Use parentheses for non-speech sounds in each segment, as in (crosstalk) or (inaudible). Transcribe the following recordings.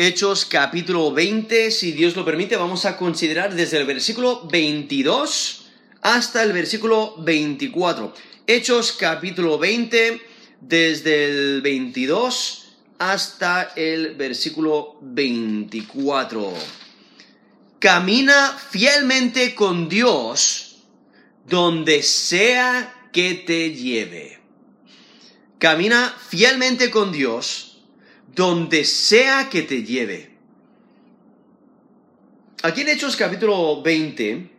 Hechos capítulo 20, si Dios lo permite, vamos a considerar desde el versículo 22 hasta el versículo 24. Hechos capítulo 20, desde el 22 hasta el versículo 24. Camina fielmente con Dios donde sea que te lleve. Camina fielmente con Dios donde sea que te lleve. Aquí en Hechos capítulo 20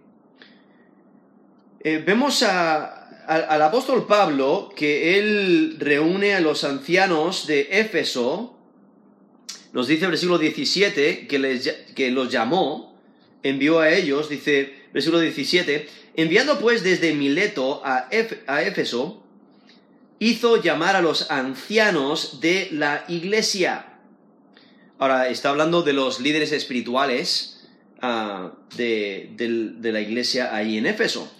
eh, vemos al apóstol Pablo que él reúne a los ancianos de Éfeso, nos dice el versículo 17 que, que los llamó, envió a ellos, dice versículo 17, enviando pues desde Mileto a, a Éfeso, hizo llamar a los ancianos de la iglesia. Ahora, está hablando de los líderes espirituales ah, de, de, la iglesia ahí en Éfeso.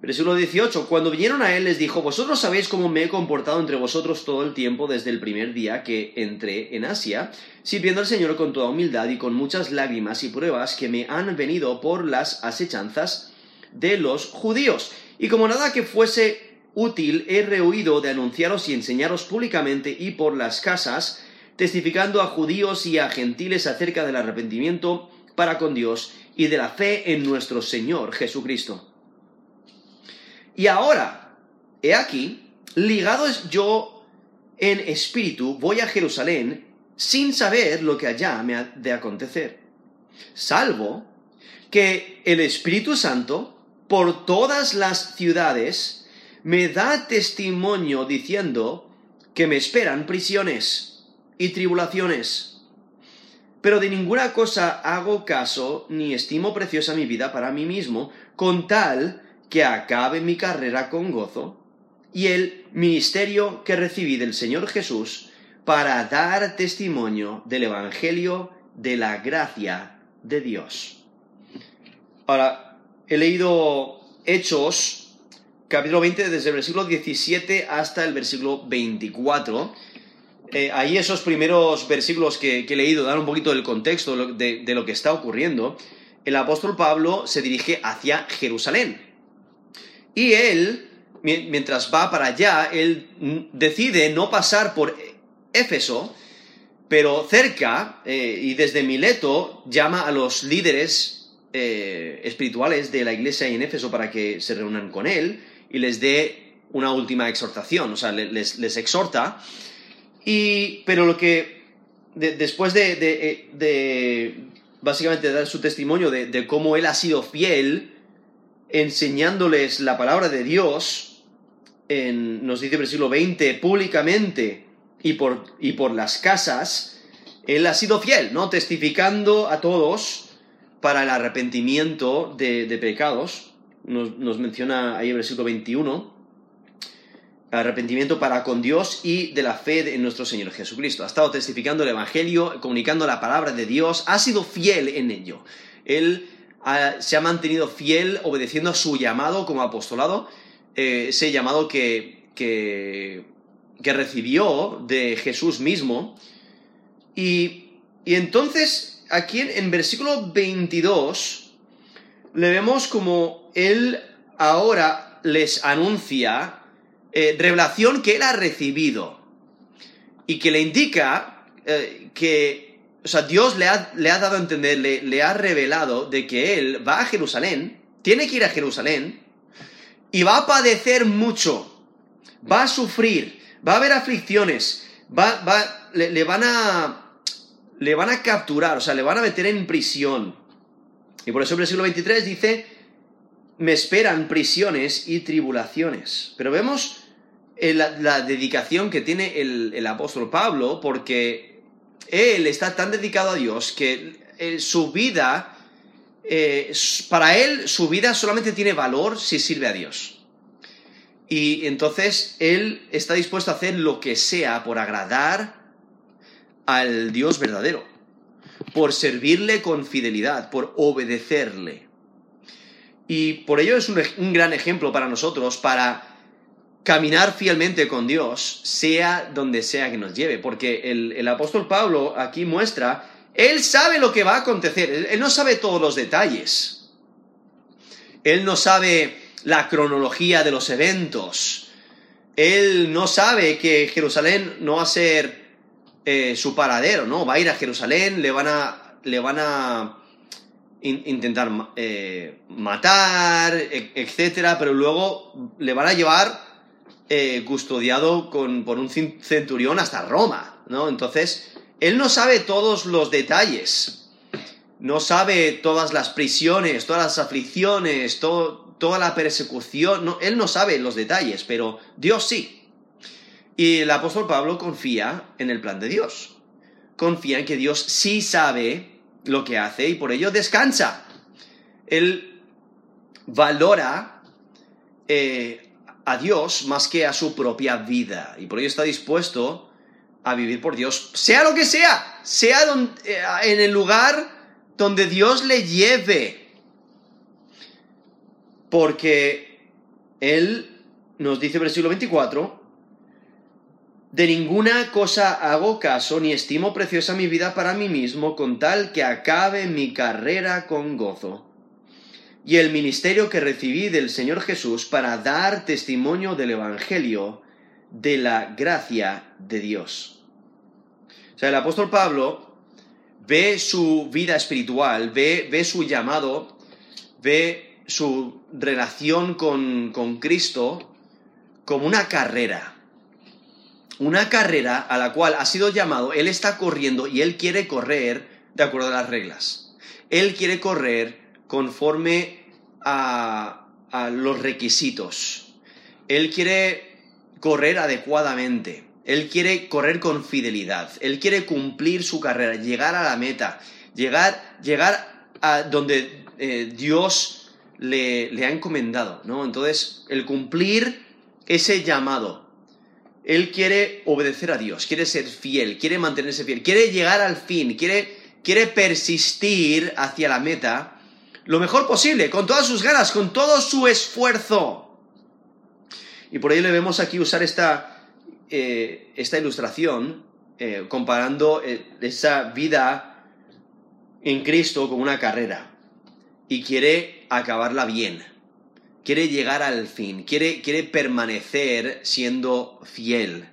Versículo 18, cuando vinieron a él les dijo, vosotros sabéis cómo me he comportado entre vosotros todo el tiempo desde el primer día que entré en Asia, sirviendo al Señor con toda humildad y con muchas lágrimas y pruebas que me han venido por las asechanzas de los judíos. Y como nada que fuese útil he rehuido de anunciaros y enseñaros públicamente y por las casas, testificando a judíos y a gentiles acerca del arrepentimiento para con Dios y de la fe en nuestro Señor Jesucristo. Y ahora, he aquí, ligado yo en espíritu, voy a Jerusalén sin saber lo que allá me ha de acontecer, salvo que el Espíritu Santo por todas las ciudades me da testimonio diciendo que me esperan prisiones y tribulaciones. Pero de ninguna cosa hago caso ni estimo preciosa mi vida para mí mismo, con tal que acabe mi carrera con gozo y el ministerio que recibí del Señor Jesús para dar testimonio del Evangelio de la gracia de Dios. Ahora, he leído Hechos capítulo 20, desde el versículo 17 hasta el versículo 24. Eh, ahí esos primeros versículos que, he leído dan un poquito del contexto de, lo que está ocurriendo. El apóstol Pablo se dirige hacia Jerusalén. Y él, mientras va para allá, él decide no pasar por Éfeso, pero cerca eh, y desde Mileto llama a los líderes eh, espirituales de la iglesia en Éfeso para que se reúnan con él y les dé una última exhortación, o sea, les, exhorta. Y, pero lo que, después de, de, básicamente dar su testimonio de, cómo él ha sido fiel, enseñándoles la palabra de Dios, en, nos dice el versículo 20, públicamente y por, y por las casas, él ha sido fiel, ¿no? Testificando a todos para el arrepentimiento de, pecados nos, menciona ahí el versículo 21, arrepentimiento para con Dios y de la fe en nuestro Señor Jesucristo. Ha estado testificando el Evangelio, comunicando la palabra de Dios, ha sido fiel en ello. Él se ha mantenido fiel obedeciendo a su llamado como apostolado, eh, ese llamado que, que, recibió de Jesús mismo. Y, entonces, aquí en, en versículo 22, le vemos como él ahora les anuncia eh, revelación que él ha recibido y que le indica eh, que, o sea, Dios le ha, le ha dado a entender, le, le, ha revelado de que él va a Jerusalén, tiene que ir a Jerusalén y va a padecer mucho, va a sufrir, va a haber aflicciones, va, va, le van a le van a capturar, o sea, le van a meter en prisión. Y por eso el versículo 23 dice, me esperan prisiones y tribulaciones. Pero vemos eh, la, dedicación que tiene el, apóstol Pablo, porque él está tan dedicado a Dios que eh, su vida, eh, para él su vida solamente tiene valor si sirve a Dios. Y entonces él está dispuesto a hacer lo que sea por agradar al Dios verdadero por servirle con fidelidad, por obedecerle. Y por ello es un, gran ejemplo para nosotros, para caminar fielmente con Dios, sea donde sea que nos lleve, porque el, apóstol Pablo aquí muestra Él sabe lo que va a acontecer, él, él no sabe todos los detalles. Él no sabe la cronología de los eventos. Él no sabe que Jerusalén no va a ser eh, su paradero, ¿no? Va a ir a Jerusalén, le van a, le van a in- intentar eh, matar, e- etcétera, pero luego le van a llevar eh, custodiado con, por un centurión hasta Roma, ¿no? Entonces, él no sabe todos los detalles, no sabe todas las prisiones, todas las aflicciones, todo- toda la persecución, no, él no sabe los detalles, pero Dios sí. Y el apóstol Pablo confía en el plan de Dios. Confía en que Dios sí sabe lo que hace y por ello descansa. Él valora eh, a Dios más que a su propia vida y por ello está dispuesto a vivir por Dios, sea lo que sea, sea eh, en el lugar donde Dios le lleve. Porque Él nos dice versículo 24, de ninguna cosa hago caso ni estimo preciosa mi vida para mí mismo con tal que acabe mi carrera con gozo y el ministerio que recibí del Señor Jesús para dar testimonio del Evangelio de la gracia de Dios. O sea, el apóstol Pablo ve su vida espiritual, ve, ve su llamado, ve su relación con, con Cristo como una carrera. Una carrera a la cual ha sido llamado, él está corriendo y él quiere correr de acuerdo a las reglas. Él quiere correr conforme a, a los requisitos. Él quiere correr adecuadamente. Él quiere correr con fidelidad. Él quiere cumplir su carrera, llegar a la meta, llegar, llegar a donde eh, Dios le, le ha encomendado, ¿no? Entonces, el cumplir ese llamado. Él quiere obedecer a Dios, quiere ser fiel, quiere mantenerse fiel, quiere llegar al fin, quiere, quiere persistir hacia la meta lo mejor posible, con todas sus ganas, con todo su esfuerzo. Y por ello le vemos aquí usar esta, eh, esta ilustración eh, comparando eh, esa vida en Cristo con una carrera. Y quiere acabarla bien. Quiere llegar al fin. Quiere, quiere permanecer siendo fiel.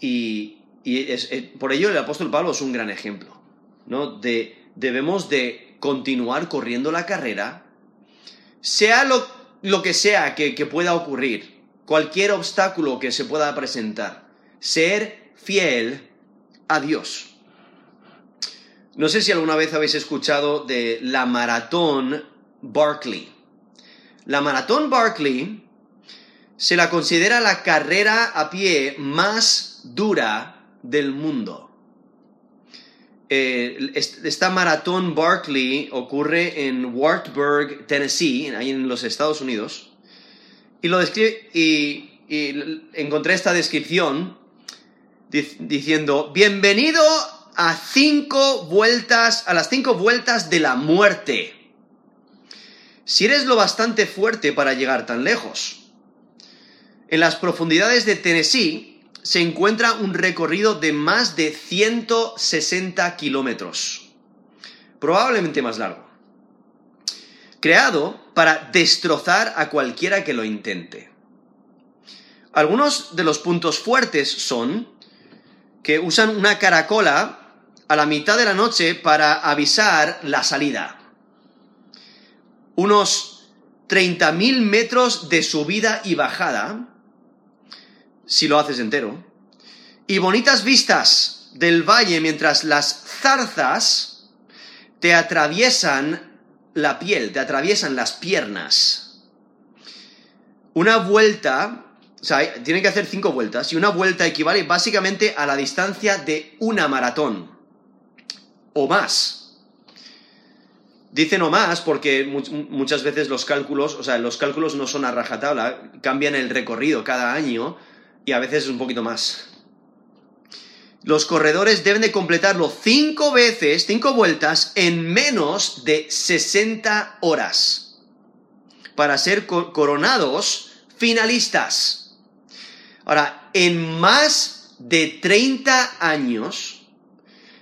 Y, y es- por ello el apóstol Pablo es un gran ejemplo. ¿no? De, debemos de continuar corriendo la carrera, sea lo, lo que sea que, que pueda ocurrir, cualquier obstáculo que se pueda presentar, ser fiel a Dios. No sé si alguna vez habéis escuchado de la maratón Barkley. La maratón Barkley se la considera la carrera a pie más dura del mundo. Eh, est- esta maratón Barkley ocurre en Wartburg, Tennessee, ahí en los Estados Unidos. Y lo describe y, encontré esta descripción dic- diciendo bienvenido a cinco vueltas, a las cinco vueltas de la muerte. Si eres lo bastante fuerte para llegar tan lejos. En las profundidades de Tennessee se encuentra un recorrido de más de 160 kilómetros, probablemente más largo, creado para destrozar a cualquiera que lo intente. Algunos de los puntos fuertes son que usan una caracola a la mitad de la noche para avisar la salida. Unos 30.000 metros de subida y bajada, si lo haces entero, y bonitas vistas del valle mientras las zarzas te atraviesan la piel, te atraviesan las piernas. Una vuelta, o sea, tienen que hacer cinco vueltas, y una vuelta equivale básicamente a la distancia de una maratón, o más. Dicen o más porque mu- muchas veces los cálculos, o sea, los cálculos no son a rajatabla, cambian el recorrido cada año y a veces es un poquito más. Los corredores deben de completarlo cinco veces, cinco vueltas, en menos de 60 horas para ser co- coronados finalistas. Ahora, en más de 30 años,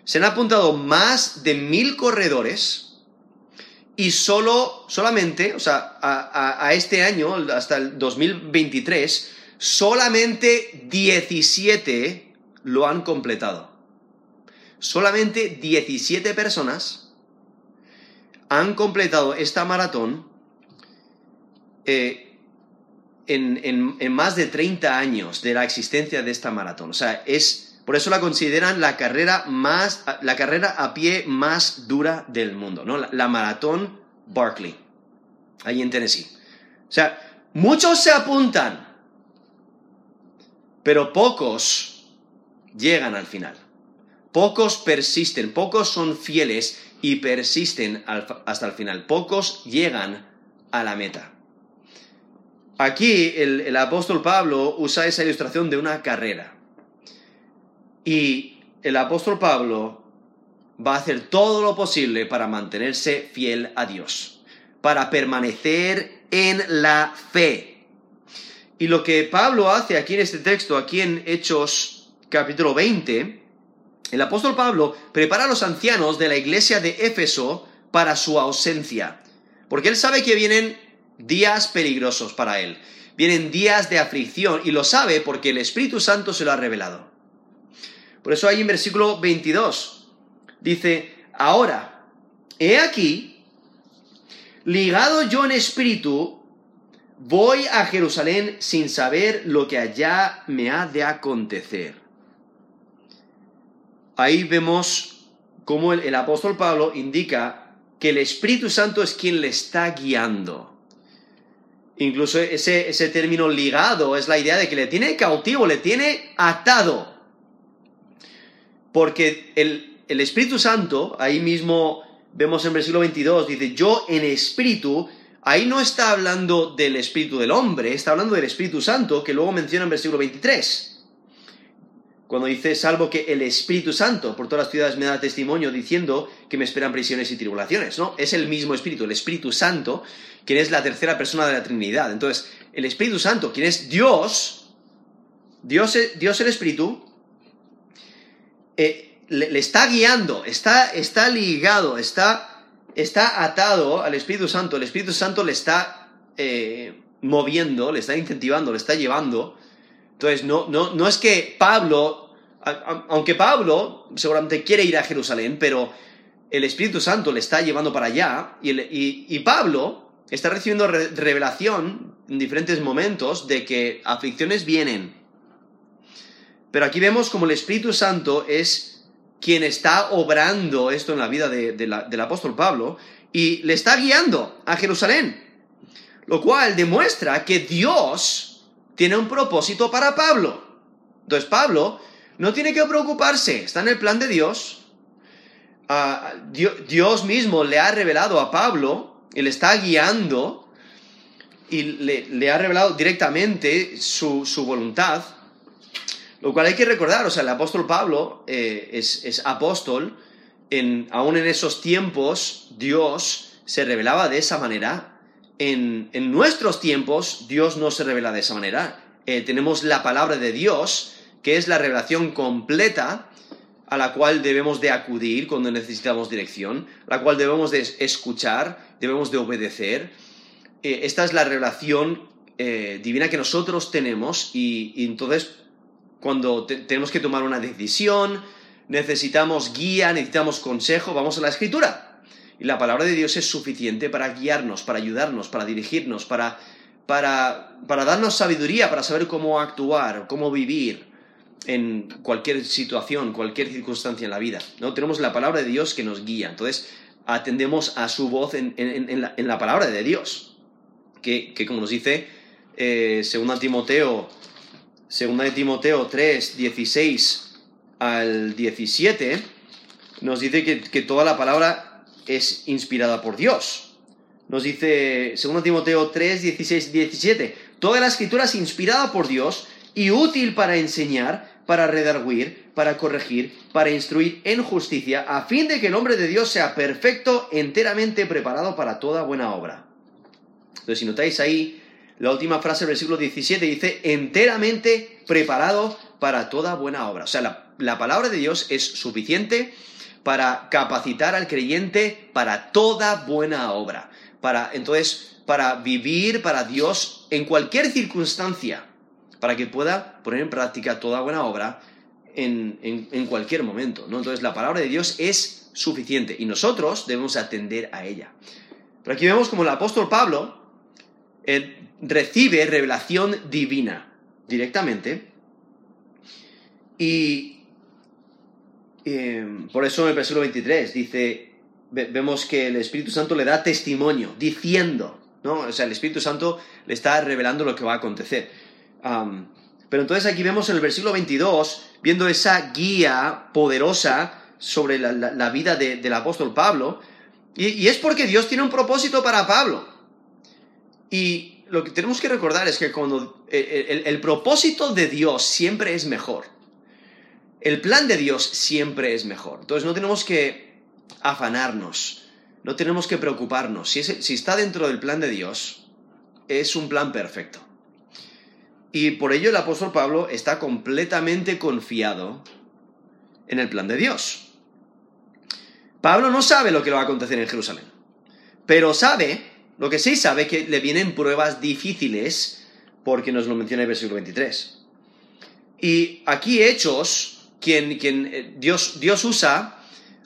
se han apuntado más de mil corredores y solo, solamente, o sea, a, este año, hasta el 2023, solamente 17 lo han completado. Solamente 17 personas han completado esta maratón eh, en, más de 30 años de la existencia de esta maratón. O sea, es, por eso la consideran la carrera, más, la carrera a pie más dura del mundo, ¿no? La, la maratón Barkley, ahí en Tennessee. O sea, muchos se apuntan, pero pocos llegan al final. Pocos persisten, pocos son fieles y persisten hasta el final. Pocos llegan a la meta. Aquí el, apóstol Pablo usa esa ilustración de una carrera. Y el apóstol Pablo va a hacer todo lo posible para mantenerse fiel a Dios, para permanecer en la fe. Y lo que Pablo hace aquí en este texto, aquí en Hechos capítulo 20, el apóstol Pablo prepara a los ancianos de la iglesia de Éfeso para su ausencia, porque él sabe que vienen días peligrosos para él, vienen días de aflicción y lo sabe porque el Espíritu Santo se lo ha revelado. Por eso ahí en versículo 22 dice, ahora, he aquí, ligado yo en espíritu, voy a Jerusalén sin saber lo que allá me ha de acontecer ahí vemos cómo el, apóstol Pablo indica que el Espíritu Santo es quien le está guiando. Incluso ese, ese término ligado es la idea de que le tiene cautivo, le tiene atado. Porque el, el Espíritu Santo, ahí mismo vemos en versículo 22, dice, yo en espíritu, ahí no está hablando del espíritu del hombre, está hablando del Espíritu Santo, que luego menciona en versículo 23 cuando dice, salvo que el Espíritu Santo por todas las ciudades me da testimonio diciendo que me esperan prisiones y tribulaciones, ¿no? Es el mismo Espíritu, el Espíritu Santo, quien es la tercera persona de la Trinidad. Entonces, el Espíritu Santo, quien es Dios, Dios, Dios el Espíritu, eh, le, está guiando, está, está ligado, está, está, atado al Espíritu Santo. El Espíritu Santo le está eh, moviendo, le está incentivando, le está llevando entonces, no, no, no es que Pablo, aunque Pablo seguramente quiere ir a Jerusalén, pero el Espíritu Santo le está llevando para allá y, Pablo está recibiendo revelación en diferentes momentos de que aflicciones vienen. Pero aquí vemos como el Espíritu Santo es quien está obrando esto en la vida del apóstol Pablo y le está guiando a Jerusalén. Lo cual demuestra que Dios tiene un propósito para Pablo. Entonces Pablo no tiene que preocuparse, está en el plan de Dios. Ah, Dios, mismo le ha revelado a Pablo, él está guiando y le, ha revelado directamente su, voluntad. Lo cual hay que recordar, o sea, el apóstol Pablo eh, es, apóstol, aún en esos tiempos Dios se revelaba de esa manera en, nuestros tiempos Dios no se revela de esa manera. Eh, tenemos la palabra de Dios, que es la revelación completa a la cual debemos de acudir cuando necesitamos dirección, la cual debemos de escuchar, debemos de obedecer. Eh, esta es la revelación divina que nosotros tenemos y, entonces cuando tenemos que tomar una decisión, necesitamos guía, necesitamos consejo, vamos a la escritura y la palabra de Dios es suficiente para guiarnos, para ayudarnos, para dirigirnos, para, para, para darnos sabiduría, para saber cómo actuar, cómo vivir en cualquier situación, cualquier circunstancia en la vida. ¿no? Tenemos la palabra de Dios que nos guía. Entonces, atendemos a su voz en, la, palabra de Dios. Que, como nos dice eh, 2 Timoteo, segunda de Timoteo 3, 16 al 17, nos dice que, que toda la palabra es inspirada por Dios. Nos dice 2 Timoteo 3, 16, 17, toda la escritura es inspirada por Dios y útil para enseñar, para redarguir, para corregir, para instruir en justicia, a fin de que el hombre de Dios sea perfecto, enteramente preparado para toda buena obra. Entonces, si notáis ahí, la última frase del versículo 17 dice, enteramente preparado para toda buena obra. O sea, la palabra de Dios es suficiente para capacitar al creyente para toda buena obra. Para, entonces, para vivir para Dios en cualquier circunstancia, para que pueda poner en práctica toda buena obra en, cualquier momento. ¿no? Entonces, la palabra de Dios es suficiente y nosotros debemos atender a ella. Pero aquí vemos como el apóstol Pablo recibe revelación divina directamente y eh, por eso en el versículo 23 dice, vemos que el Espíritu Santo le da testimonio, diciendo, ¿no? O sea, el Espíritu Santo le está revelando lo que va a acontecer. pero entonces aquí vemos en el versículo 22, viendo esa guía poderosa sobre la, vida del apóstol Pablo, y, es porque Dios tiene un propósito para Pablo. Y lo que tenemos que recordar es que cuando el propósito de Dios siempre es mejor el plan de Dios siempre es mejor. Entonces no tenemos que afanarnos, no tenemos que preocuparnos. Si, está dentro del plan de Dios, es un plan perfecto. Y por ello el apóstol Pablo está completamente confiado en el plan de Dios. Pablo no sabe lo que va a acontecer en Jerusalén, pero sabe, lo que sí sabe, que le vienen pruebas difíciles, porque nos lo menciona el versículo 23. Y aquí Hechos quien, eh, Dios, Dios, usa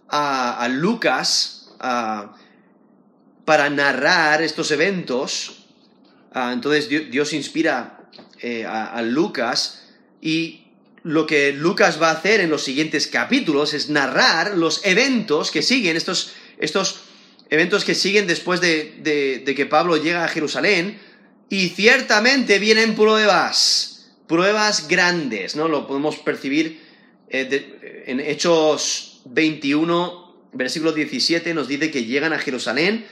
a, Lucas para narrar estos eventos. Ah, entonces Dios, inspira eh, a, Lucas y lo que Lucas va a hacer en los siguientes capítulos es narrar los eventos que siguen, estos, estos eventos que siguen después de, de que Pablo llega a Jerusalén, y ciertamente vienen pruebas, pruebas grandes, ¿no? Lo podemos percibir eh, en Hechos 21, versículo 17, nos dice que llegan a Jerusalén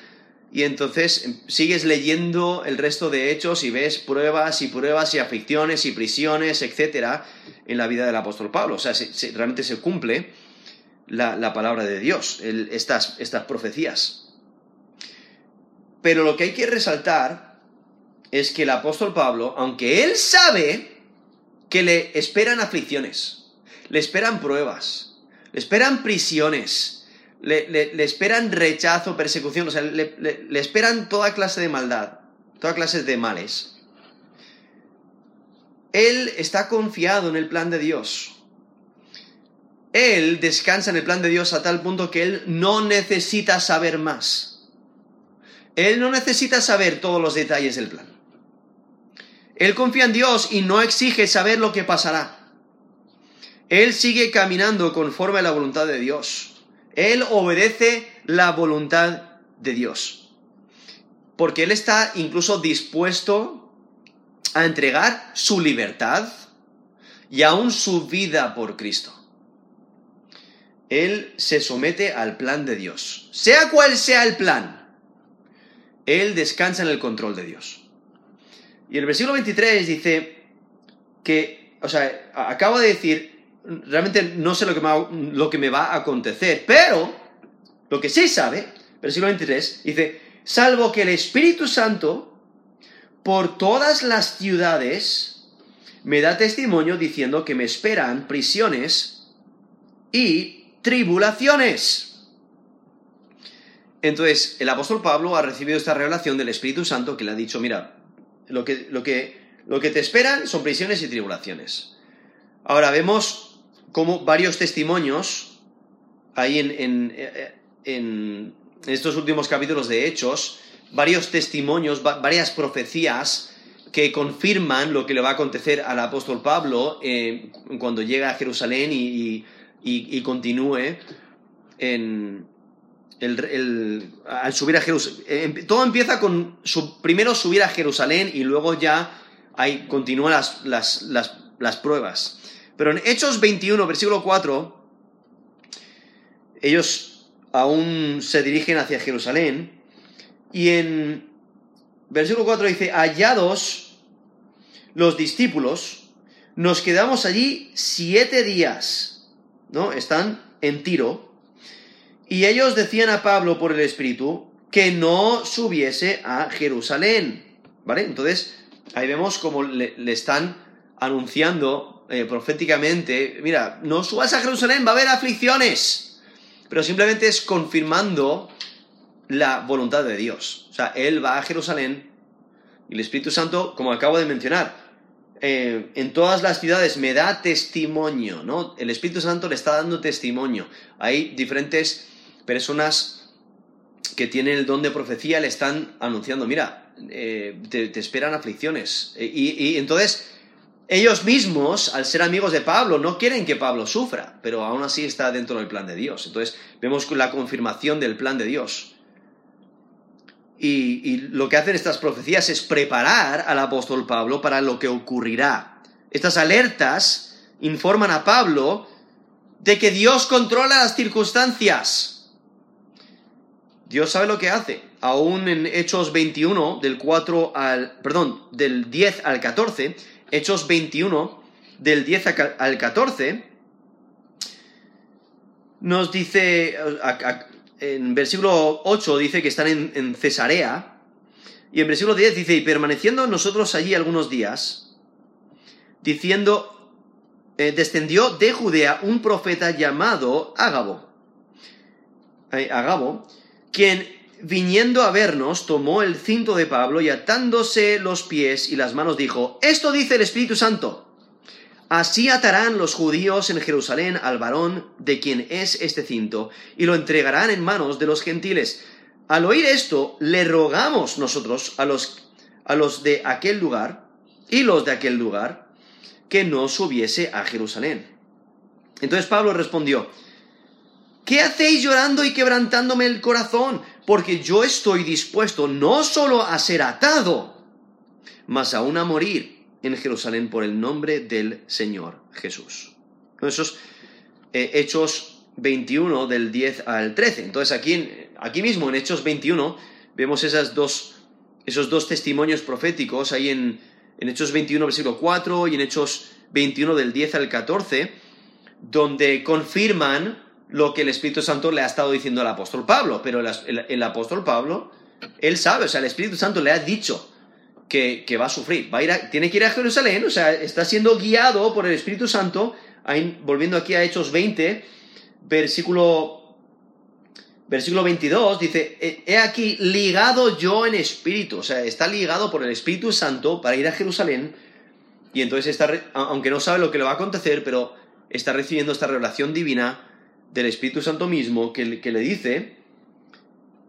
y entonces sigues leyendo el resto de hechos y ves pruebas y pruebas y aflicciones y prisiones, etcétera, en la vida del apóstol Pablo. O sea, realmente se cumple la, palabra de Dios, estas, estas profecías. Pero lo que hay que resaltar es que el apóstol Pablo, aunque él sabe que le esperan aflicciones, le esperan pruebas, le esperan prisiones, le, esperan rechazo, persecución, o sea, le, le, esperan toda clase de maldad, toda clase de males. Él está confiado en el plan de Dios. Él descansa en el plan de Dios a tal punto que él no necesita saber más. Él no necesita saber todos los detalles del plan. Él confía en Dios y no exige saber lo que pasará. Él sigue caminando conforme a la voluntad de Dios. Él obedece la voluntad de Dios. Porque Él está incluso dispuesto a entregar su libertad y aún su vida por Cristo. Él se somete al plan de Dios. Sea cual sea el plan, Él descansa en el control de Dios. Y el versículo 23 dice que, o sea, acaba de decir, realmente no sé lo que, me, lo que me va a acontecer, pero lo que sí sabe, versículo 23, dice, salvo que el Espíritu Santo por todas las ciudades me da testimonio diciendo que me esperan prisiones y tribulaciones. Entonces, el apóstol Pablo ha recibido esta revelación del Espíritu Santo que le ha dicho, mira, lo que, lo que, lo que te esperan son prisiones y tribulaciones. Ahora vemos como varios testimonios ahí en, en, estos últimos capítulos de Hechos, varios testimonios, varias profecías que confirman lo que le va a acontecer al apóstol Pablo eh, cuando llega a Jerusalén y, continúe en, al subir a Jerusalén. Eh, todo empieza con su, primero subir a Jerusalén y luego ya hay, continúan las, las, las pruebas. Pero en Hechos 21, versículo 4, ellos aún se dirigen hacia Jerusalén y en versículo 4 dice, hallados los discípulos, nos quedamos allí siete días, ¿no? Están en Tiro. Y ellos decían a Pablo por el Espíritu que no subiese a Jerusalén, ¿vale? Entonces, ahí vemos como le, le están anunciando eh, proféticamente, mira, no subas a Jerusalén, va a haber aflicciones, pero simplemente es confirmando la voluntad de Dios. O sea, Él va a Jerusalén y el Espíritu Santo, como acabo de mencionar, eh, en todas las ciudades me da testimonio, ¿no? El Espíritu Santo le está dando testimonio. Hay diferentes personas que tienen el don de profecía, le están anunciando, mira, eh, te, esperan aflicciones. y entonces ellos mismos, al ser amigos de Pablo, no quieren que Pablo sufra, pero aún así está dentro del plan de Dios. Entonces vemos la confirmación del plan de Dios. Y, lo que hacen estas profecías es preparar al apóstol Pablo para lo que ocurrirá. Estas alertas informan a Pablo de que Dios controla las circunstancias. Dios sabe lo que hace. Aún en Hechos 21, del 4 al, perdón, del 10 al 14, Hechos 21, del 10 al 14, nos dice, en versículo 8 dice que están en, Cesarea, y en versículo 10 dice, y permaneciendo nosotros allí algunos días, diciendo, eh, descendió de Judea un profeta llamado Ágabo, Agabo, quien viniendo a vernos, tomó el cinto de Pablo y atándose los pies y las manos dijo, Esto dice el Espíritu Santo. Así atarán los judíos en Jerusalén al varón de quien es este cinto, y lo entregarán en manos de los gentiles. Al oír esto, le rogamos nosotros a los, a los de aquel lugar y los de aquel lugar que no subiese a Jerusalén. Entonces Pablo respondió, ¿Qué hacéis llorando y quebrantándome el corazón? Porque yo estoy dispuesto no solo a ser atado, mas aún a morir en Jerusalén por el nombre del Señor Jesús. Eh, Hechos 21 del 10 al 13. Entonces aquí, aquí mismo en Hechos 21 vemos esas dos, esos dos testimonios proféticos ahí en, en Hechos 21 versículo 4 y en Hechos 21 del 10 al 14, donde confirman lo que el Espíritu Santo le ha estado diciendo al apóstol Pablo, pero el, apóstol Pablo, él sabe, o sea, el Espíritu Santo le ha dicho que, va a sufrir, va a ir tiene que ir a Jerusalén, o sea, está siendo guiado por el Espíritu Santo, volviendo aquí a Hechos 20, versículo, versículo 22, dice, he aquí ligado yo en espíritu, o sea, está ligado por el Espíritu Santo para ir a Jerusalén, y entonces está, aunque no sabe lo que le va a acontecer, pero está recibiendo esta revelación divina, del Espíritu Santo mismo que, le dice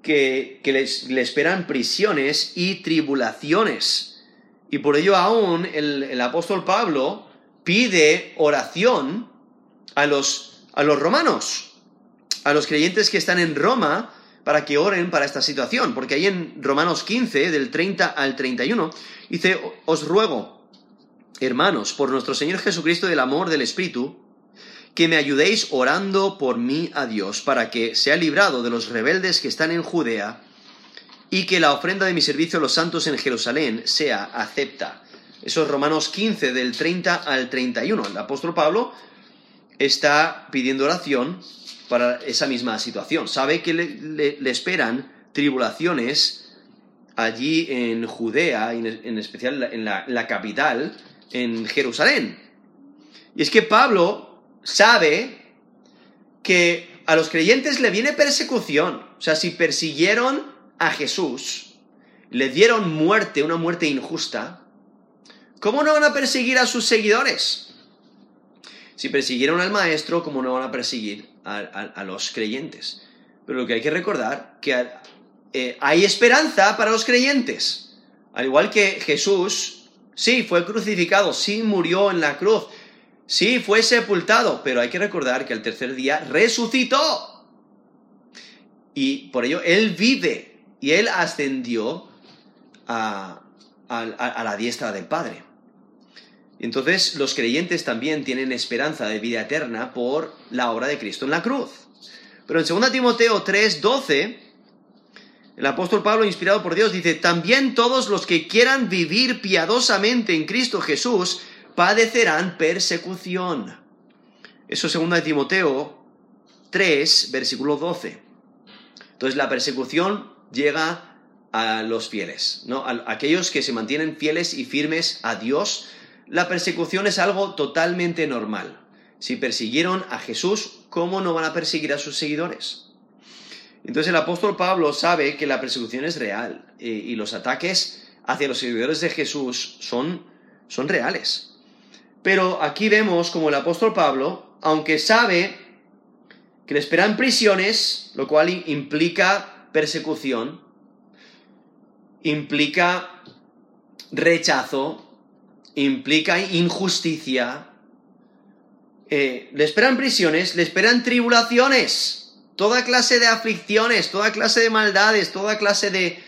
que, le esperan prisiones y tribulaciones. Y por ello aún el, apóstol Pablo pide oración a los, a los romanos, a los creyentes que están en Roma, para que oren para esta situación. Porque ahí en Romanos 15, del 30 al 31, dice, os ruego, hermanos, por nuestro Señor Jesucristo y el amor del Espíritu, que me ayudéis orando por mí a Dios, para que sea librado de los rebeldes que están en Judea, y que la ofrenda de mi servicio a los santos en Jerusalén sea acepta. Eso es Romanos 15, del 30 al 31. El apóstol Pablo está pidiendo oración para esa misma situación. Sabe que le, esperan tribulaciones allí en Judea, en especial en la capital, en Jerusalén. Y es que Pablo sabe que a los creyentes le viene persecución. O sea, si persiguieron a Jesús, le dieron muerte, una muerte injusta, ¿cómo no van a perseguir a sus seguidores? Si persiguieron al maestro, ¿cómo no van a perseguir a, los creyentes? Pero lo que hay que recordar que eh, hay esperanza para los creyentes. Al igual que Jesús, sí, fue crucificado, sí murió en la cruz, Sí, fue sepultado, pero hay que recordar que el tercer día resucitó. Y por ello Él vive y Él ascendió a, la diestra del Padre. Entonces los creyentes también tienen esperanza de vida eterna por la obra de Cristo en la cruz. Pero en 2 Timoteo 3, 12, el apóstol Pablo, inspirado por Dios, dice, también todos los que quieran vivir piadosamente en Cristo Jesús, padecerán persecución. Eso es 2 Timoteo 3, versículo 12. Entonces la persecución llega a los fieles, ¿no? A aquellos que se mantienen fieles y firmes a Dios, la persecución es algo totalmente normal. Si persiguieron a Jesús, ¿cómo no van a perseguir a sus seguidores? Entonces el apóstol Pablo sabe que la persecución es real eh, y los ataques hacia los seguidores de Jesús son, son reales. Pero aquí vemos como el apóstol Pablo, aunque sabe que le esperan prisiones, lo cual implica persecución, implica rechazo, implica injusticia, eh, le esperan prisiones, le esperan tribulaciones, toda clase de aflicciones, toda clase de maldades, toda clase de,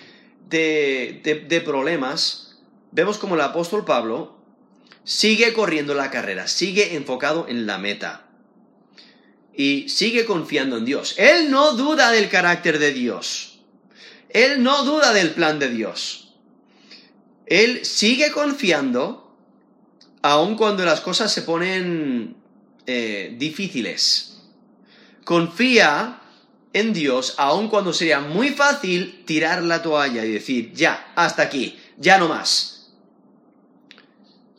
de, de problemas. Vemos como el apóstol Pablo sigue corriendo la carrera, sigue enfocado en la meta y sigue confiando en Dios. Él no duda del carácter de Dios. Él no duda del plan de Dios. Él sigue confiando aun cuando las cosas se ponen eh, difíciles. Confía en Dios aun cuando sería muy fácil tirar la toalla y decir, ya, hasta aquí, ya no más.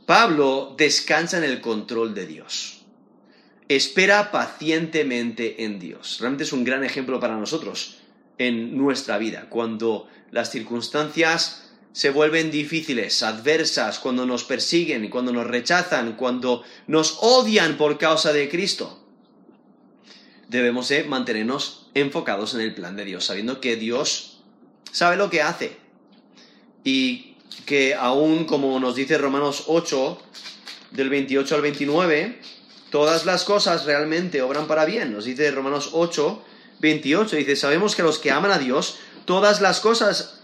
Pablo descansa en el control de Dios. Espera pacientemente en Dios. Realmente es un gran ejemplo para nosotros en nuestra vida, cuando las circunstancias se vuelven difíciles, adversas, cuando nos persiguen, cuando nos rechazan, cuando nos odian por causa de Cristo. Debemos mantenernos enfocados en el plan de Dios, sabiendo que Dios sabe lo que hace y que aún como nos dice Romanos 8, del 28 al 29, todas las cosas realmente obran para bien. Nos dice Romanos 8, 28, dice, sabemos que los que aman a Dios, todas las cosas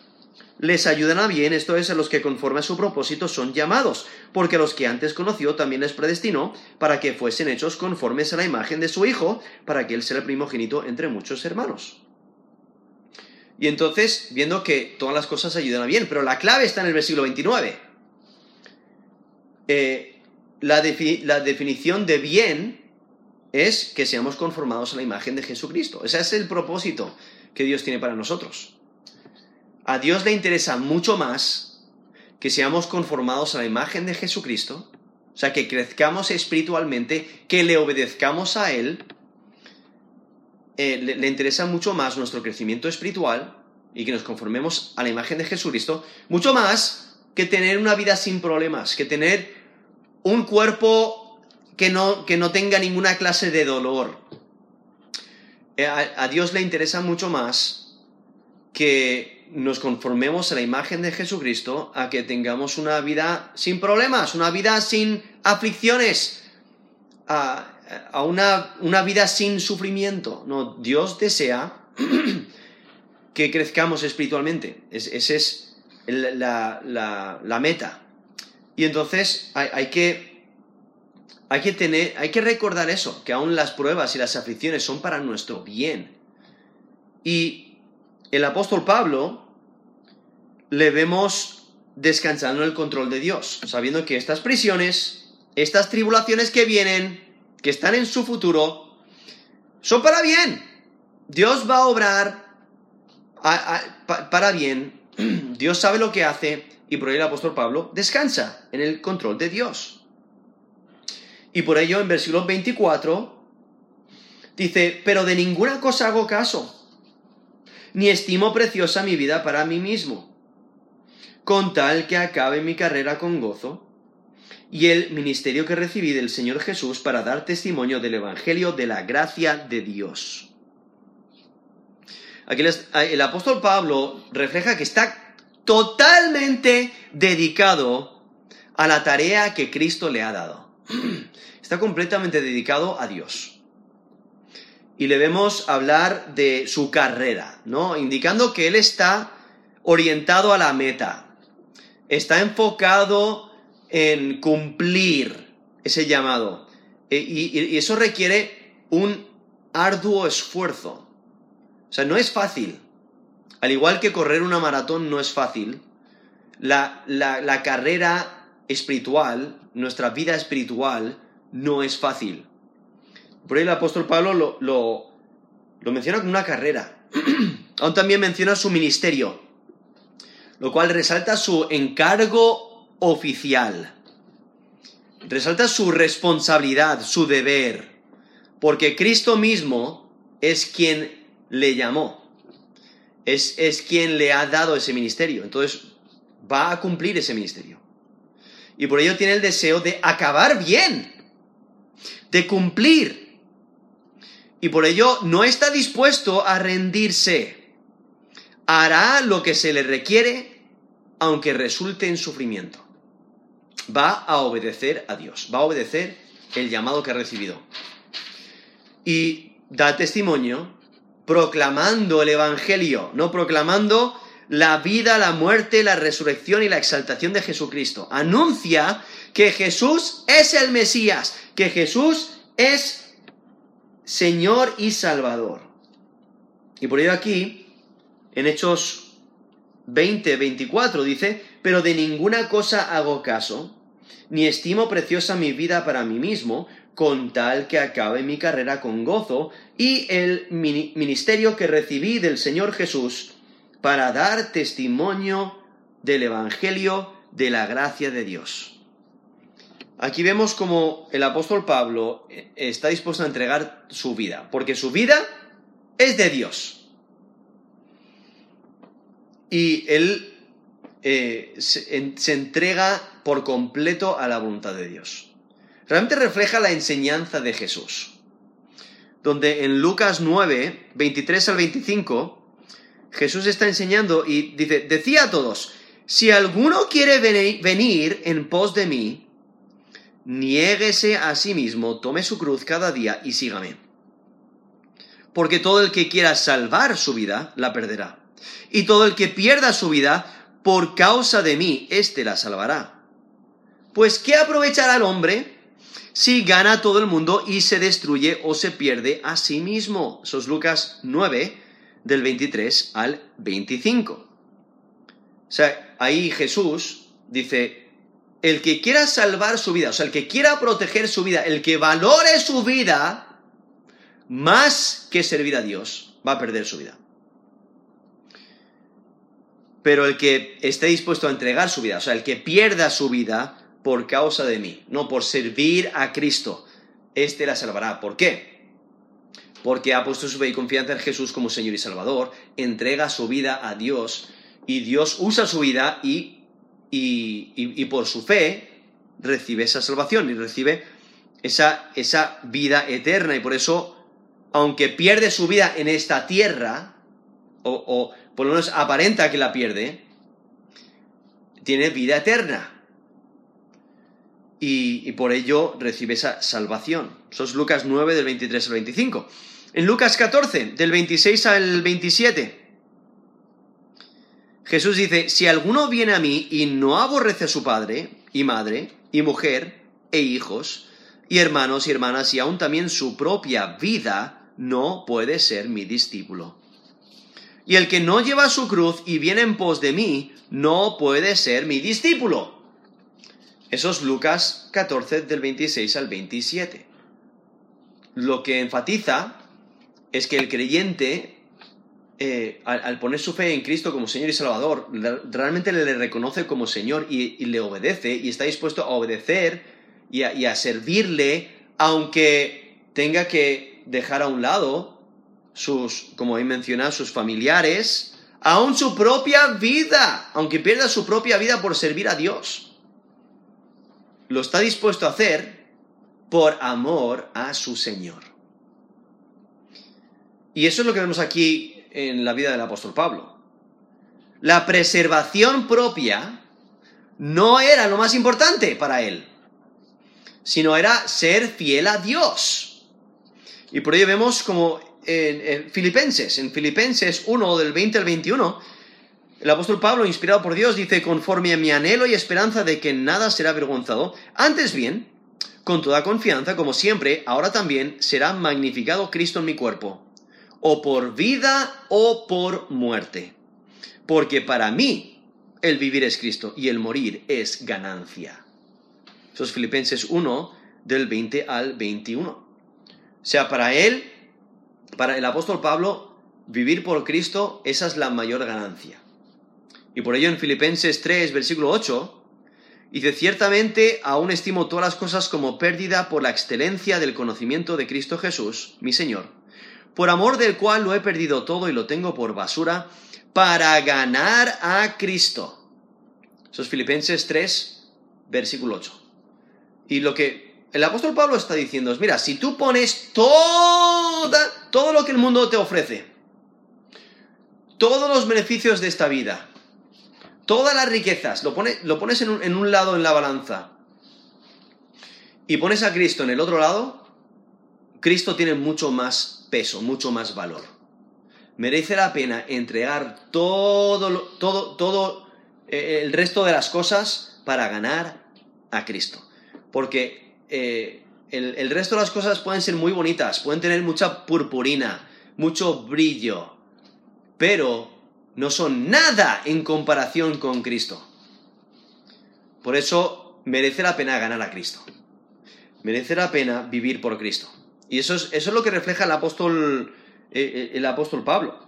les ayudan a bien, esto es, a los que conforme a su propósito son llamados, porque los que antes conoció también les predestinó para que fuesen hechos conformes a la imagen de su Hijo, para que él sea el primogénito entre muchos hermanos. Y entonces, viendo que todas las cosas ayudan a bien, pero la clave está en el versículo 29. Eh, la, la definición de bien es que seamos conformados a la imagen de Jesucristo. Ese es el propósito que Dios tiene para nosotros. A Dios le interesa mucho más que seamos conformados a la imagen de Jesucristo, o sea, que crezcamos espiritualmente, que le obedezcamos a Él. Eh, le, interesa mucho más nuestro crecimiento espiritual y que nos conformemos a la imagen de Jesucristo, mucho más que tener una vida sin problemas, que tener un cuerpo que no, que no tenga ninguna clase de dolor. Eh, a Dios le interesa mucho más que nos conformemos a la imagen de Jesucristo, a que tengamos una vida sin problemas, una vida sin aflicciones, una, una, vida sin sufrimiento. No, Dios desea (clears throat) que crezcamos espiritualmente. Esa es la, la, meta. Y entonces hay, hay, que, hay, que tener, hay que recordar eso, que aún las pruebas y las aflicciones son para nuestro bien. Y el apóstol Pablo le vemos descansando en el control de Dios, sabiendo que estas prisiones, estas tribulaciones que vienen, que están en su futuro, son para bien. Dios va a obrar para bien. (clears throat) Dios sabe lo que hace y por ello el apóstol Pablo descansa en el control de Dios. Y por ello en versículo 24 dice, pero de ninguna cosa hago caso ni estimo preciosa mi vida para mí mismo, con tal que acabe mi carrera con gozo y el ministerio que recibí del Señor Jesús para dar testimonio del Evangelio de la gracia de Dios. Aquí el apóstol Pablo refleja que está totalmente dedicado a la tarea que Cristo le ha dado. (clears throat) Está completamente dedicado a Dios y le vemos hablar de su carrera, ¿no? Indicando que él está orientado a la meta, está enfocado en cumplir ese llamado. E, y, eso requiere un arduo esfuerzo. O sea, no es fácil. Al igual que correr una maratón no es fácil, la, la carrera espiritual, nuestra vida espiritual, no es fácil. Por ahí el apóstol Pablo lo, lo, menciona como una carrera. (clears throat) Aún también menciona su ministerio, lo cual resalta su encargo oficial. resalta su responsabilidad, su deber, porque Cristo mismo es quien le llamó, es, es quien le ha dado ese ministerio, entonces va a cumplir ese ministerio. Y por ello tiene el deseo de acabar bien, de cumplir. Y por ello no está dispuesto a rendirse. Hará lo que se le requiere, aunque resulte en sufrimiento va a obedecer a Dios, va a obedecer el llamado que ha recibido. Y da testimonio proclamando el Evangelio, no proclamando la vida, la muerte, la resurrección y la exaltación de Jesucristo. Anuncia que Jesús es el Mesías, que Jesús es Señor y Salvador. Y por ello aquí, en Hechos 20, 24, dice, pero de ninguna cosa hago caso, ni estimo preciosa mi vida para mí mismo, con tal que acabe mi carrera con gozo y el ministerio que recibí del Señor Jesús para dar testimonio del Evangelio de la gracia de Dios. Aquí vemos como el apóstol Pablo eh, está dispuesto a entregar su vida, porque su vida es de Dios. Y él eh, se, entrega por completo a la voluntad de Dios. Realmente refleja la enseñanza de Jesús, donde en Lucas 9, 23 al 25, Jesús está enseñando y dice, decía a todos, si alguno quiere venir en pos de mí, niéguese a sí mismo, tome su cruz cada día y sígame. Porque todo el que quiera salvar su vida, la perderá. Y todo el que pierda su vida, por causa de mí, éste la salvará. Pues ¿qué aprovechará el hombre si gana todo el mundo y se destruye o se pierde a sí mismo? Eso es Lucas 9, del 23 al 25. O sea, ahí Jesús dice, el que quiera salvar su vida, o sea, el que quiera proteger su vida, el que valore su vida más que servir a Dios, va a perder su vida pero el que esté dispuesto a entregar su vida, o sea, el que pierda su vida por causa de mí, no por servir a Cristo, este la salvará. ¿Por qué? Porque ha puesto su fe y confianza en Jesús como Señor y Salvador, entrega su vida a Dios y Dios usa su vida y, y, y, por su fe recibe esa salvación y recibe esa, esa vida eterna. Y por eso, aunque pierde su vida en esta tierra, o por lo menos aparenta que la pierde, tiene vida eterna. Y, por ello recibe esa salvación. Eso es Lucas 9 del 23 al 25. En Lucas 14, del 26 al 27, Jesús dice, si alguno viene a mí y no aborrece a su padre y madre y mujer e hijos y hermanos y hermanas y aún también su propia vida, no puede ser mi discípulo. Y el que no lleva su cruz y viene en pos de mí, no puede ser mi discípulo. Eso es Lucas 14 del 26 al 27. Lo que enfatiza es que el creyente, eh, al, poner su fe en Cristo como Señor y Salvador, realmente le, reconoce como Señor y, le obedece y está dispuesto a obedecer y a servirle, aunque tenga que dejar a un lado sus, como he mencionado, sus familiares, aún su propia vida, aunque pierda su propia vida por servir a Dios. Lo está dispuesto a hacer por amor a su Señor. Y eso es lo que vemos aquí en la vida del apóstol Pablo. La preservación propia no era lo más importante para él, sino era ser fiel a Dios. Y por ello vemos como en, Filipenses, en Filipenses 1 del 20 al 21, el apóstol Pablo, inspirado por Dios, dice, conforme a mi anhelo y esperanza de que nada será avergonzado, antes bien, con toda confianza, como siempre, ahora también será magnificado Cristo en mi cuerpo, o por vida o por muerte. Porque para mí el vivir es Cristo y el morir es ganancia. Eso es Filipenses 1 del 20 al 21. O sea, para él para el apóstol Pablo, vivir por Cristo, esa es la mayor ganancia. Y por ello en Filipenses 3, versículo 8, Dice, ciertamente aún estimo todas las cosas como pérdida por la excelencia del conocimiento de Cristo Jesús, mi Señor, por amor del cual lo he perdido todo y lo tengo por basura, para ganar a Cristo. Eso es Filipenses 3, versículo 8. Y lo que el apóstol Pablo está diciendo es, mira, si tú pones toda, todo lo que el mundo te ofrece, todos los beneficios de esta vida, todas las riquezas, lo, pones en un, en un lado en la balanza y pones a Cristo en el otro lado, Cristo tiene mucho más peso, mucho más valor. Merece la pena entregar todo, todo, todo eh, el resto de las cosas para ganar a Cristo. Porque eh, el, resto de las cosas pueden ser muy bonitas, pueden tener mucha purpurina, mucho brillo, pero no son nada en comparación con Cristo. Por eso merece la pena ganar a Cristo. Merece la pena vivir por Cristo. Y eso es, eso es lo que refleja el apóstol, eh, eh, el apóstol Pablo.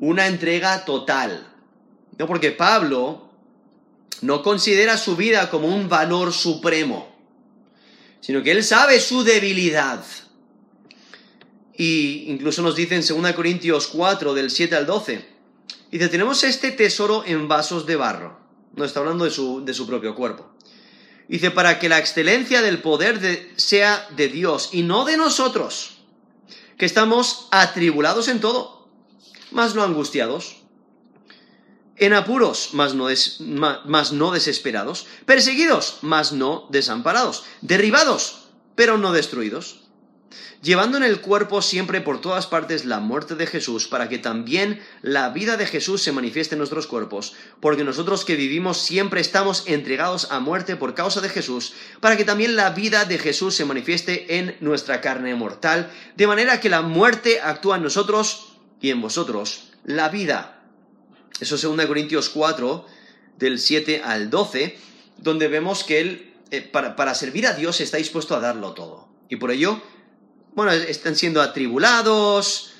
Una entrega total. No porque Pablo no considera su vida como un valor supremo, sino que él sabe su debilidad. Y incluso nos dice en 2 Corintios 4, del 7 al 12, Dice, tenemos este tesoro en vasos de barro. No está hablando de su, de su propio cuerpo. Dice, para que la excelencia del poder sea de Dios y no de nosotros, que estamos atribulados en todo, mas no angustiados, en apuros, mas no, no desesperados, perseguidos, mas no desamparados, derribados, pero no destruidos llevando en el cuerpo siempre por todas partes la muerte de Jesús, para que también la vida de Jesús se manifieste en nuestros cuerpos, porque nosotros que vivimos siempre estamos entregados a muerte por causa de Jesús, para que también la vida de Jesús se manifieste en nuestra carne mortal, de manera que la muerte actúa en nosotros y en vosotros la vida. Eso es 2 Corintios 4, del 7 al 12, donde vemos que Él, eh, para, para servir a Dios, está dispuesto a darlo todo. Y por ello, bueno, están siendo atribulados,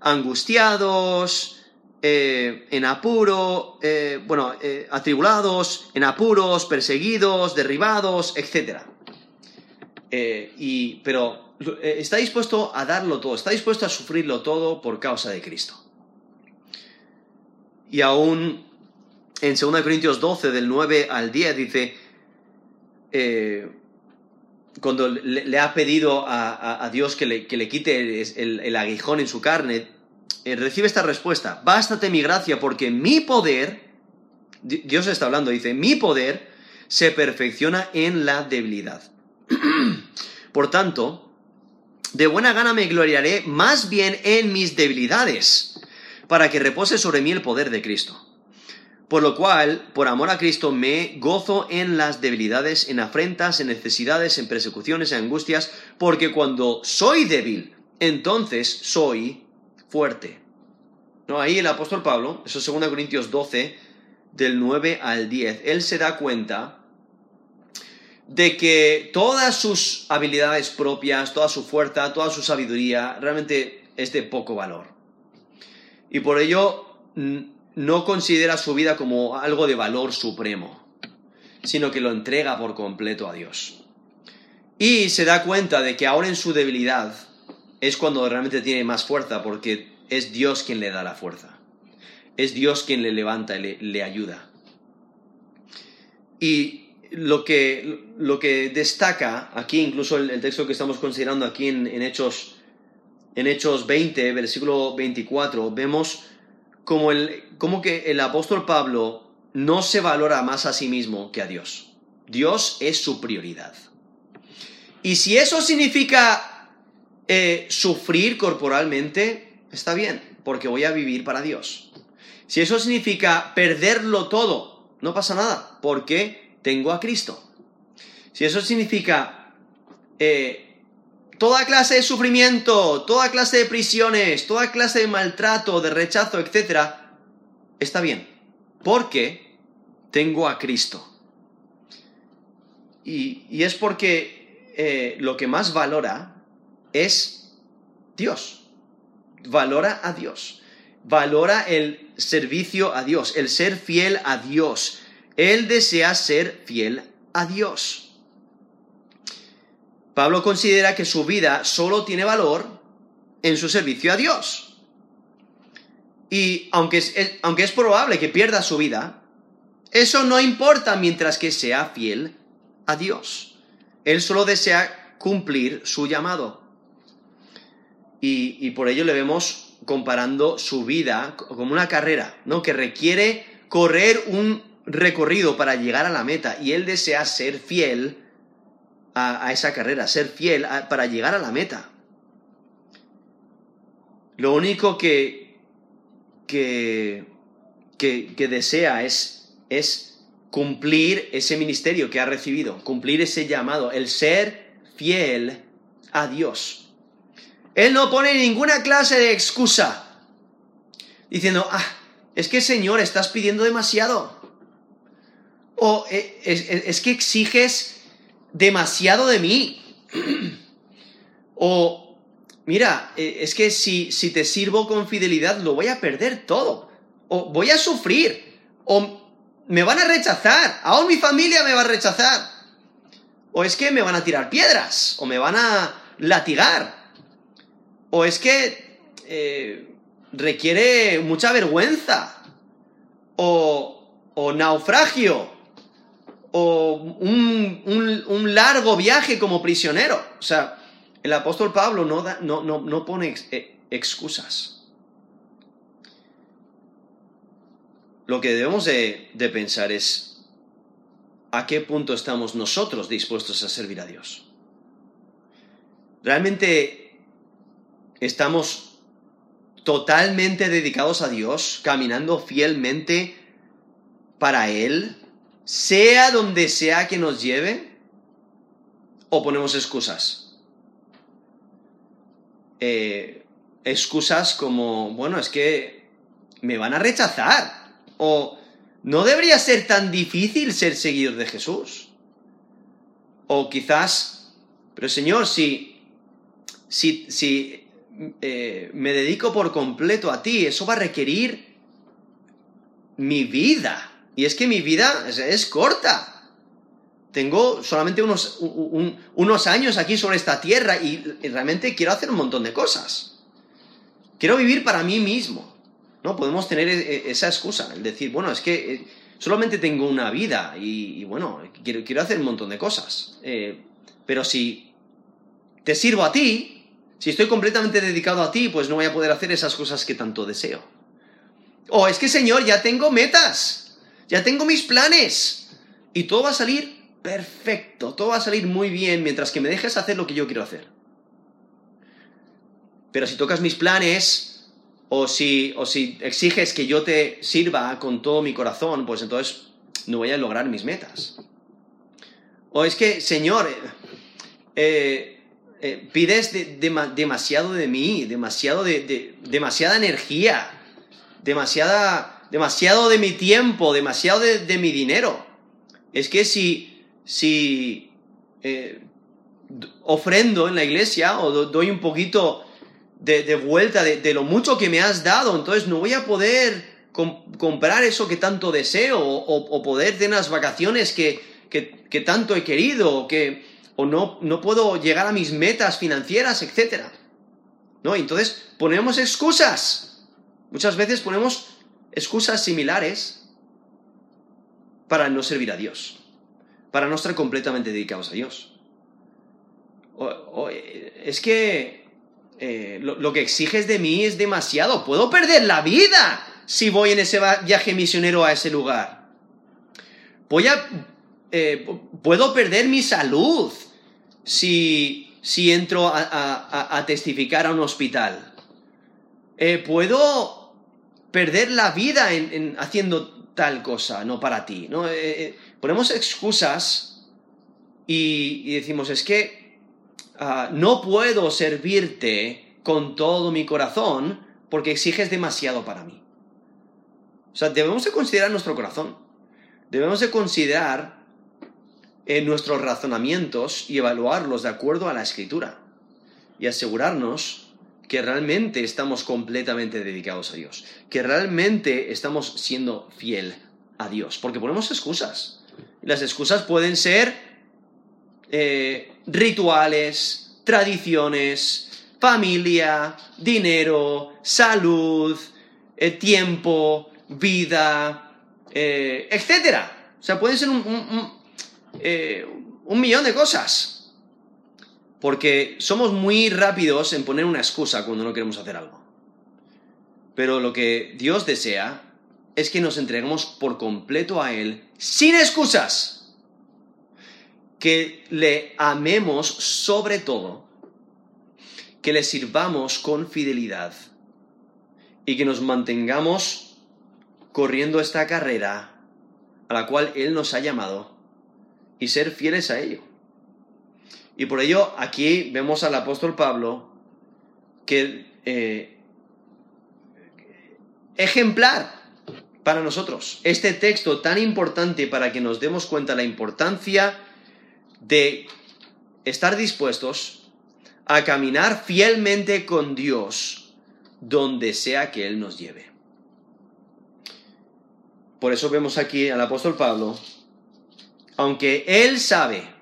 angustiados, eh, en apuro, eh, bueno, atribulados, en apuros, perseguidos, derribados, etc. y, pero está dispuesto a darlo todo, está dispuesto a sufrirlo todo por causa de Cristo. Y aún en 2 Corintios 12, del 9 al 10, dice, cuando le, ha pedido a, Dios que le, quite el, aguijón en su carne, eh, recibe esta respuesta, bástate mi gracia porque mi poder, Dios está hablando, dice, mi poder se perfecciona en la debilidad. (clears throat) Por tanto, de buena gana me gloriaré más bien en mis debilidades, para que repose sobre mí el poder de Cristo. Por lo cual, por amor a Cristo, me gozo en las debilidades, en afrentas, en necesidades, en persecuciones, en angustias, porque cuando soy débil, entonces soy fuerte. ¿No? Ahí el apóstol Pablo, eso es 2 Corintios 12, del 9 al 10, él se da cuenta de que todas sus habilidades propias, toda su fuerza, toda su sabiduría, realmente es de poco valor. Y por ello no considera su vida como algo de valor supremo, sino que lo entrega por completo a Dios. Y se da cuenta de que ahora en su debilidad es cuando realmente tiene más fuerza, porque es Dios quien le da la fuerza. Es Dios quien le levanta y le, ayuda. Y lo que, lo que, destaca aquí, incluso el, texto que estamos considerando aquí en, en, Hechos, en Hechos 20, versículo 24, vemos como, el, como que el apóstol Pablo no se valora más a sí mismo que a Dios. Dios es su prioridad. Y si eso significa eh, sufrir corporalmente, está bien, porque voy a vivir para Dios. Si eso significa perderlo todo, no pasa nada, porque tengo a Cristo. Si eso significa eh, toda clase de sufrimiento, toda clase de prisiones, toda clase de maltrato, de rechazo, etc., está bien, porque tengo a Cristo. Y, es porque eh, lo que más valora es Dios. Valora a Dios. Valora el servicio a Dios, el ser fiel a Dios, Él desea ser fiel a Dios. Pablo considera que su vida solo tiene valor en su servicio a Dios. Y aunque es, aunque es probable que pierda su vida, eso no importa mientras que sea fiel a Dios. Él solo desea cumplir su llamado. Y, por ello le vemos comparando su vida como una carrera, ¿no? Que requiere correr un recorrido para llegar a la meta. Y él desea ser fiel a, esa carrera, ser fiel para llegar a la meta. Lo único que, que, que desea es es cumplir ese ministerio que ha recibido, cumplir ese llamado, el ser fiel a Dios. Él no pone ninguna clase de excusa diciendo, ah, es que Señor, estás pidiendo demasiado. O eh, es, que exiges demasiado de mí. o, mira, eh, es que si, si te sirvo con fidelidad lo voy a perder todo. O voy a sufrir. O me van a rechazar, aún mi familia me va a rechazar. O es que me van a tirar piedras, o me van a latigar. O es que eh, requiere mucha vergüenza, o, o naufragio, o un, un, largo viaje como prisionero. O sea, el apóstol Pablo no, no, no, no pone eh, excusas. lo que debemos de, pensar es a qué punto estamos nosotros dispuestos a servir a Dios. ¿Realmente estamos totalmente dedicados a Dios, caminando fielmente para Él, sea donde sea que nos lleve? ¿O ponemos excusas? Eh, excusas como, bueno, es que me van a rechazar. O no debería ser tan difícil ser seguidor de Jesús. O quizás, pero Señor, si, si, si eh, me dedico por completo a ti, eso va a requerir mi vida. Y es que mi vida es, corta. Tengo solamente unos, unos, años aquí sobre esta tierra y realmente quiero hacer un montón de cosas. Quiero vivir para mí mismo. ¿no? Podemos tener e, e, esa excusa, el decir, bueno, es que eh, solamente tengo una vida y, bueno, quiero, quiero, hacer un montón de cosas. Eh, pero si te sirvo a ti, si estoy completamente dedicado a ti, pues no voy a poder hacer esas cosas que tanto deseo. O es que, Señor, ya tengo metas, ya tengo mis planes y todo va a salir perfecto, todo va a salir muy bien mientras que me dejes hacer lo que yo quiero hacer. Pero si tocas mis planes, o si, o si exiges que yo te sirva con todo mi corazón, pues entonces no voy a lograr mis metas. O es que, Señor, eh, eh, pides demasiado de mí, demasiado de, demasiada energía, demasiada, demasiado de mi tiempo, demasiado de, mi dinero. Es que si, si eh, ofrendo en la iglesia o doy un poquito de, vuelta de, lo mucho que me has dado, entonces no voy a poder comprar eso que tanto deseo o, poder tener las vacaciones que, que, tanto he querido o, que, o no, no puedo llegar a mis metas financieras, etc. ¿No? Entonces ponemos excusas. Muchas veces ponemos excusas similares para no servir a Dios, para no estar completamente dedicados a Dios. es que eh, lo, que exiges de mí es demasiado. Puedo perder la vida si voy en ese viaje misionero a ese lugar. Voy a, eh, puedo perder mi salud si, si entro a, testificar a un hospital. Eh, puedo perder la vida en, haciendo tal cosa, no para ti. ¿no? ponemos excusas y, y decimos, es que Ah, no puedo servirte con todo mi corazón porque exiges demasiado para mí. O sea, debemos de considerar nuestro corazón. Debemos de considerar eh, nuestros razonamientos y evaluarlos de acuerdo a la escritura. Y asegurarnos que realmente estamos completamente dedicados a Dios. Que realmente estamos siendo fiel a Dios, porque ponemos excusas. Las excusas pueden ser eh, rituales, tradiciones, familia, dinero, salud, eh, tiempo, vida, eh, etc. O sea, pueden ser un, un millón de cosas. Porque somos muy rápidos en poner una excusa cuando no queremos hacer algo. Pero lo que Dios desea es que nos entreguemos por completo a Él sin excusas. Que le amemos sobre todo. Que le sirvamos con fidelidad. Y que nos mantengamos corriendo esta carrera a la cual Él nos ha llamado y ser fieles a ello. Y por ello aquí vemos al apóstol Pablo que eh, ejemplar para nosotros. Este texto tan importante para que nos demos cuenta la importancia de estar dispuestos a caminar fielmente con Dios donde sea que Él nos lleve. Por eso vemos aquí al apóstol Pablo, aunque Él sabe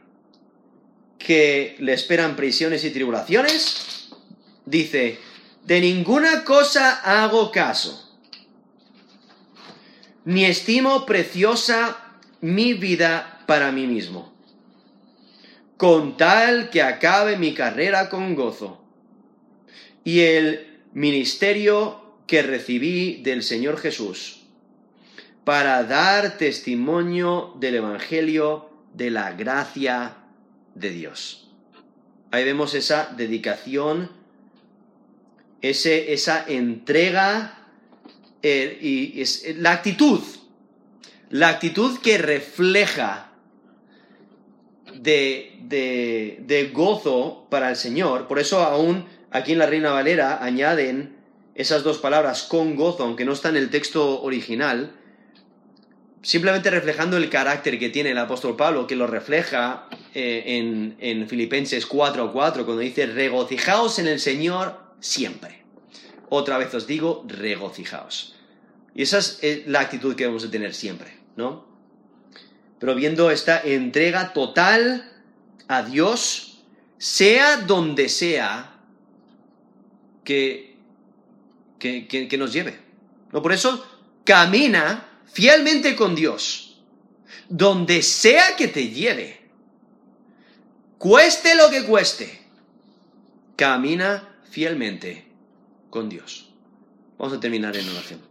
que le esperan prisiones y tribulaciones, dice, de ninguna cosa hago caso. Ni estimo preciosa mi vida para mí mismo, con tal que acabe mi carrera con gozo. Y el ministerio que recibí del Señor Jesús, para dar testimonio del Evangelio de la gracia de Dios. Ahí vemos esa dedicación, ese, esa entrega eh, y eh, la actitud, la actitud que refleja de, de, gozo para el Señor. Por eso aún aquí en la Reina Valera añaden esas dos palabras con gozo, aunque no está en el texto original, simplemente reflejando el carácter que tiene el apóstol Pablo, que lo refleja eh, en, en Filipenses 4 4, cuando dice, regocijaos en el Señor siempre. Otra vez os digo, regocijaos. Y esa es eh, la actitud que debemos de tener siempre, ¿no? Pero viendo esta entrega total a Dios, sea donde sea que, que, que nos lleve. ¿no? Por eso, camina fielmente con Dios, donde sea que te lleve, cueste lo que cueste, camina fielmente con Dios. Vamos a terminar en oración.